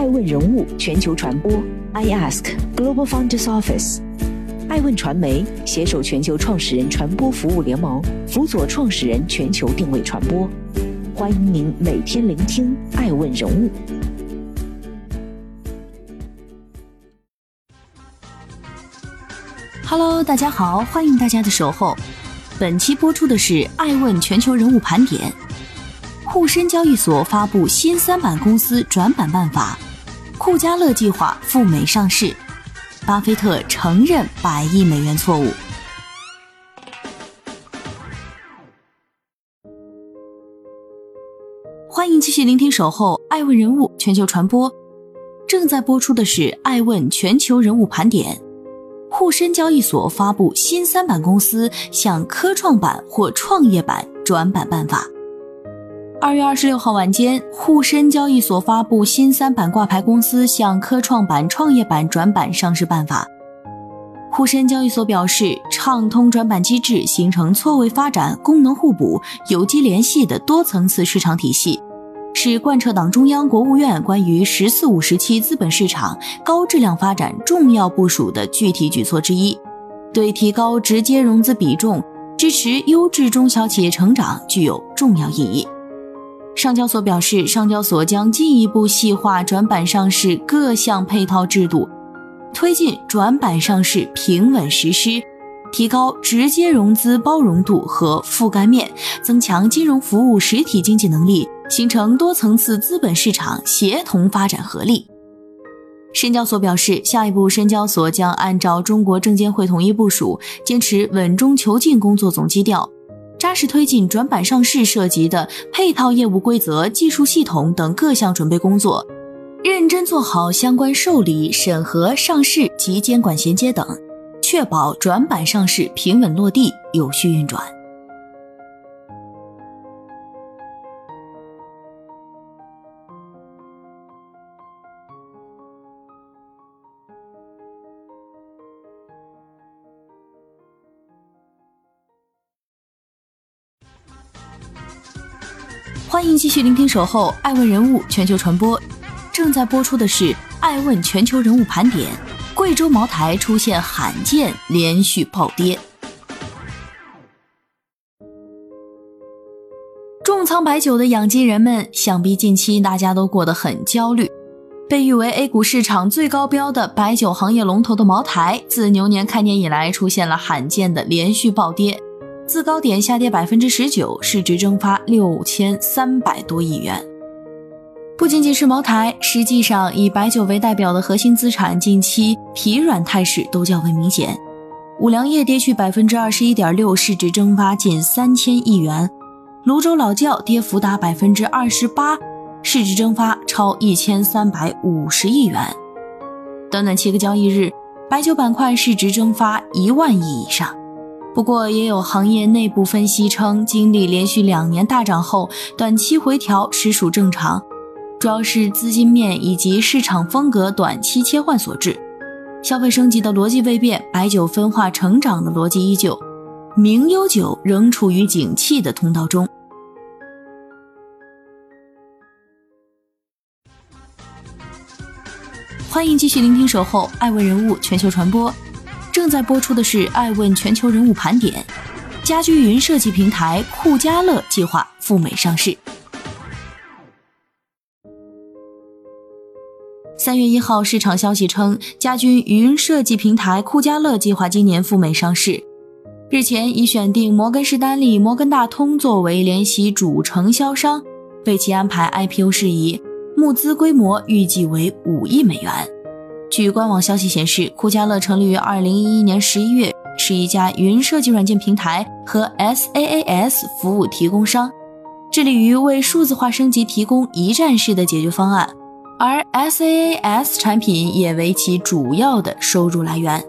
爱问人物全球传播，I Ask Global Founders Office，爱问传媒携手全球创始人传播服务联盟，辅佐创始人全球定位传播。欢迎您每天聆听爱问人物。Hello，大家好，欢迎大家的守候。本期播出的是爱问全球人物盘点。沪深交易所发布新三板公司转板办法，库加勒计划赴美上市，巴菲特承认百亿美元错误。欢迎继续聆听《守候爱问人物全球传播》，正在播出的是爱问全球人物盘点。沪深交易所发布新三板公司向科创板或创业板转板办法。二月二十六号晚间，沪深交易所发布新三板挂牌公司向科创板、创业板转板上市办法。沪深交易所表示，畅通转板机制形成错位发展、功能互补、有机联系的多层次市场体系，是贯彻党中央、国务院关于“十四五”时期资本市场高质量发展重要部署的具体举措之一，对提高直接融资比重、支持优质中小企业成长具有重要意义。上交所表示，上交所将进一步细化转板上市各项配套制度，推进转板上市平稳实施，提高直接融资包容度和覆盖面，增强金融服务实体经济能力，形成多层次资本市场协同发展合力。深交所表示，下一步深交所将按照中国证监会统一部署，坚持稳中求进工作总基调。扎实推进转板上市涉及的配套业务规则、技术系统等各项准备工作，认真做好相关受理、审核、上市及监管衔接等，确保转板上市平稳落地、有序运转。聆听《守候爱问人物全球传播》，正在播出的是《爱问全球人物盘点》。贵州茅台出现罕见连续暴跌，重仓白酒的养鸡人们，想必近期大家都过得很焦虑。被誉为 A 股市场最高标的白酒行业龙头的茅台，自牛年开年以来，出现了罕见的连续暴跌。自高点下跌百分之十九，市值蒸发六千三百多亿元。不仅仅是茅台，实际上以白酒为代表的核心资产近期疲软态势都较为明显。五粮液跌去百分之二十一点六，市值蒸发近三千亿元；泸州老窖跌幅达百分之二十八，市值蒸发超一千三百五十亿元。短短七个交易日，白酒板块市值蒸发一万亿以上。不过，也有行业内部分析称，经历连续两年大涨后，短期回调实属正常，主要是资金面以及市场风格短期切换所致。消费升级的逻辑未变，白酒分化成长的逻辑依旧，名优酒仍处于景气的通道中。欢迎继续聆听《守候爱问人物全球传播》。正在播出的是《爱问全球人物盘点》，家居云设计平台酷家乐计划赴美上市。三月一号，市场消息称，家居云设计平台酷家乐计划今年赴美上市。日前已选定摩根士丹利、摩根大通作为联席主承销商，为其安排 IPO 事宜，募资规模预计为五亿美元。据官网消息显示，酷家乐成立于二零一一年十一月，是一家云设计软件平台和 SaaS 服务提供商，致力于为数字化升级提供一站式的解决方案，而 SaaS 产品也为其主要的收入来源。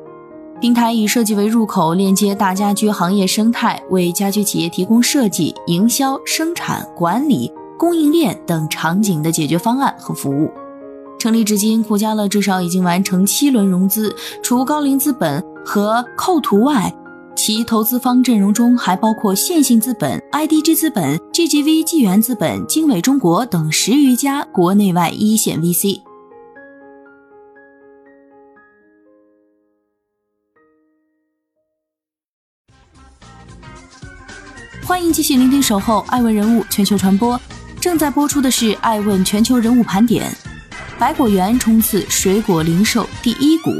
平台以设计为入口，链接大家居行业生态，为家居企业提供设计、营销、生产管理、供应链等场景的解决方案和服务。成立至今，酷家乐至少已经完成七轮融资，除高瓴资本和扣图外，其投资方阵容中还包括线性资本、IDG 资本、GGV 纪元资本、经纬中国等十余家国内外一线 VC。欢迎继续聆听《守候爱问人物全球传播》，正在播出的是《爱问全球人物盘点》。百果园冲刺水果零售第一股。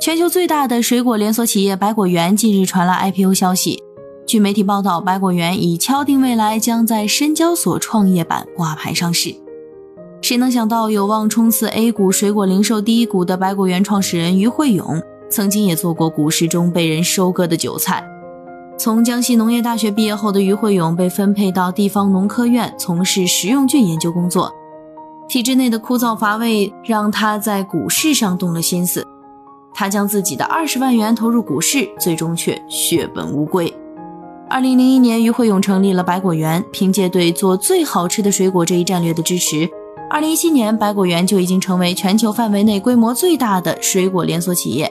全球最大的水果连锁企业百果园近日传来 IPO 消息。据媒体报道，百果园已敲定未来将在深交所创业板挂牌上市。谁能想到，有望冲刺 A 股水果零售第一股的百果园创始人于慧勇，曾经也做过股市中被人收割的韭菜。从江西农业大学毕业后的于慧勇被分配到地方农科院从事食用菌研究工作，体制内的枯燥乏味让他在股市上动了心思。他将自己的二十万元投入股市，最终却血本无归。二零零一年，于慧勇成立了百果园。凭借对做最好吃的水果这一战略的支持，二零一七年，百果园就已经成为全球范围内规模最大的水果连锁企业。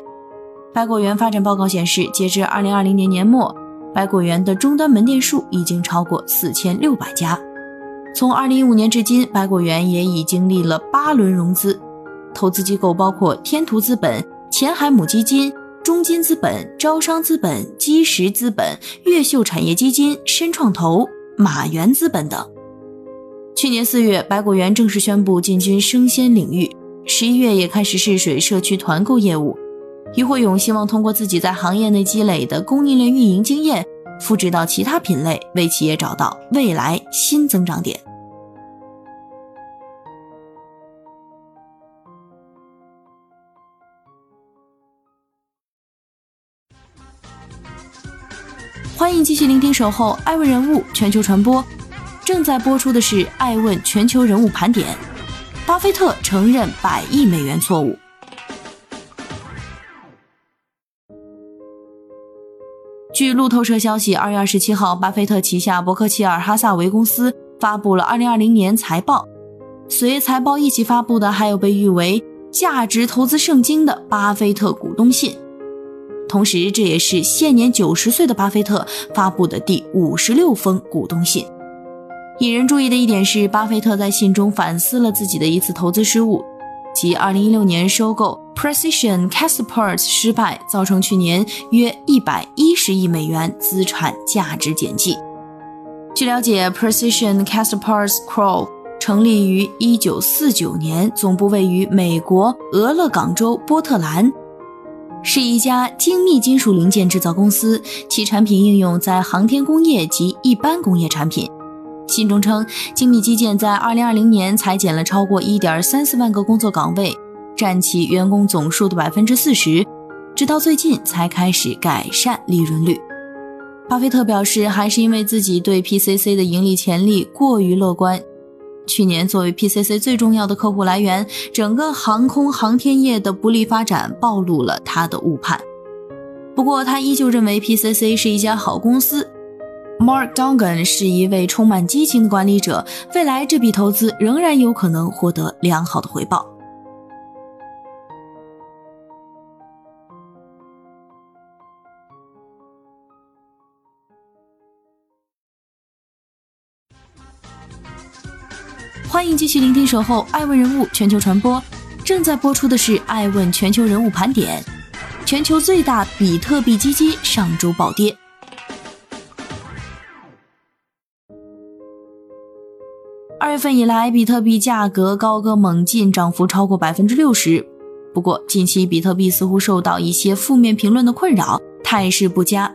百果园发展报告显示，截至二零二零年年末，百果园的终端门店数已经超过四千六百家。从二零一五年至今，百果园也已经历了八轮融资，投资机构包括天图资本、前海母基金。中金资本、招商资本、基石资本、越秀产业基金、深创投、马原资本等。去年四月，百果园正式宣布进军生鲜领域，十一月也开始试水社区团购业务。于慧勇希望通过自己在行业内积累的供应链运营经验，复制到其他品类，为企业找到未来新增长点。欢迎继续聆听《守候爱问人物全球传播》，正在播出的是《爱问全球人物盘点》。巴菲特承认百亿美元错误。据路透社消息，二月二十七号，巴菲特旗下伯克希尔哈萨维公司发布了二零二零年财报。随财报一起发布的，还有被誉为价值投资圣经的巴菲特股东信。同时，这也是现年九十岁的巴菲特发布的第五十六封股东信。引人注意的一点是，巴菲特在信中反思了自己的一次投资失误，即二零一六年收购 Precision Castparts 失败，造成去年约一百一十亿美元资产价值减记。据了解，Precision Castparts Crow 成立于一九四九年，总部位于美国俄勒冈州波特兰。是一家精密金属零件制造公司，其产品应用在航天工业及一般工业产品。信中称，精密基建在2020年裁减了超过1.34万个工作岗位，占其员工总数的40%，直到最近才开始改善利润率。巴菲特表示，还是因为自己对 PCC 的盈利潜力过于乐观。去年作为 PCC 最重要的客户来源，整个航空航天业的不利发展暴露了他的误判。不过，他依旧认为 PCC 是一家好公司。Mark Dongan 是一位充满激情的管理者，未来这笔投资仍然有可能获得良好的回报。欢迎继续聆听《守候爱问人物全球传播》，正在播出的是《爱问全球人物盘点》。全球最大比特币基金上周暴跌。二月份以来，比特币价格高歌猛进，涨幅超过百分之六十。不过，近期比特币似乎受到一些负面评论的困扰，态势不佳。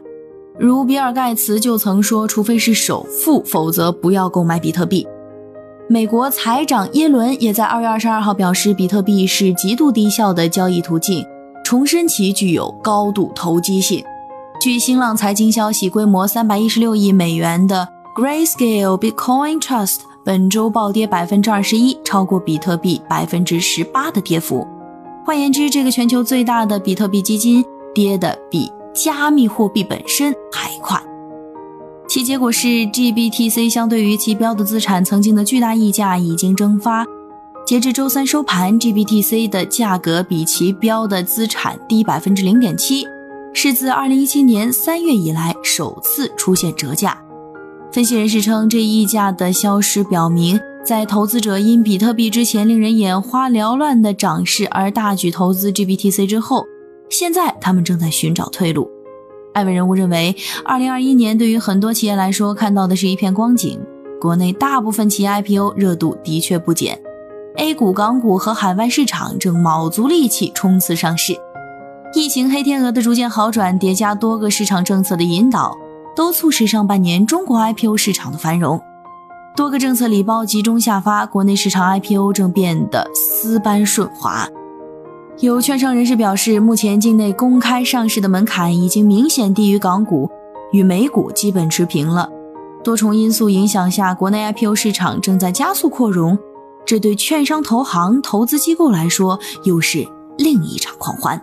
如比尔盖茨就曾说：“除非是首富，否则不要购买比特币。”美国财长耶伦也在二月二十二号表示，比特币是极度低效的交易途径，重申其具有高度投机性。据新浪财经消息，规模三百一十六亿美元的 Grayscale Bitcoin Trust 本周暴跌百分之二十一，超过比特币百分之十八的跌幅。换言之，这个全球最大的比特币基金跌的比加密货币本身还快。其结果是，GBTC 相对于其标的资产曾经的巨大溢价已经蒸发。截至周三收盘，GBTC 的价格比其标的资产低百分之零点七，是自2017年3月以来首次出现折价。分析人士称，这溢价的消失表明，在投资者因比特币之前令人眼花缭乱的涨势而大举投资 GBTC 之后，现在他们正在寻找退路。艾问人物认为，二零二一年对于很多企业来说，看到的是一片光景。国内大部分企业 IPO 热度的确不减，A 股、港股和海外市场正卯足力气冲刺上市。疫情黑天鹅的逐渐好转，叠加多个市场政策的引导，都促使上半年中国 IPO 市场的繁荣。多个政策礼包集中下发，国内市场 IPO 正变得丝般顺滑。有券商人士表示，目前境内公开上市的门槛已经明显低于港股，与美股基本持平了。多重因素影响下，国内 IPO 市场正在加速扩容，这对券商、投行、投资机构来说又是另一场狂欢。